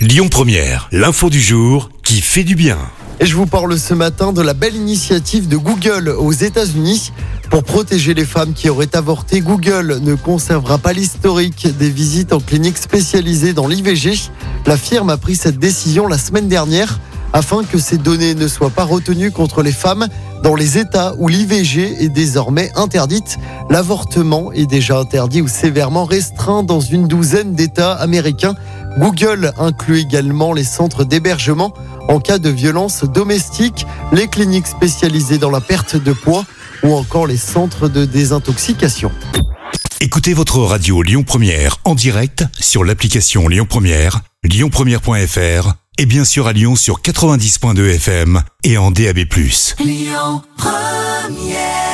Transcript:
Lyon Première, l'info du jour qui fait du bien. Et je vous parle ce matin de la belle initiative de Google aux États-Unis. Pour protéger les femmes qui auraient avorté, Google ne conservera pas l'historique des visites en clinique spécialisée dans l'IVG. La firme a pris cette décision la semaine dernière afin que ces données ne soient pas retenues contre les femmes dans les États où l'IVG est désormais interdite. L'avortement est déjà interdit ou sévèrement restreint dans une douzaine d'États américains. Google inclut également les centres d'hébergement en cas de violence domestique, les cliniques spécialisées dans la perte de poids ou encore les centres de désintoxication. Écoutez votre radio Lyon Première en direct sur l'application Lyon Première, lyonpremière.fr et bien sûr à Lyon sur 90.2 FM et en DAB+. Lyon Première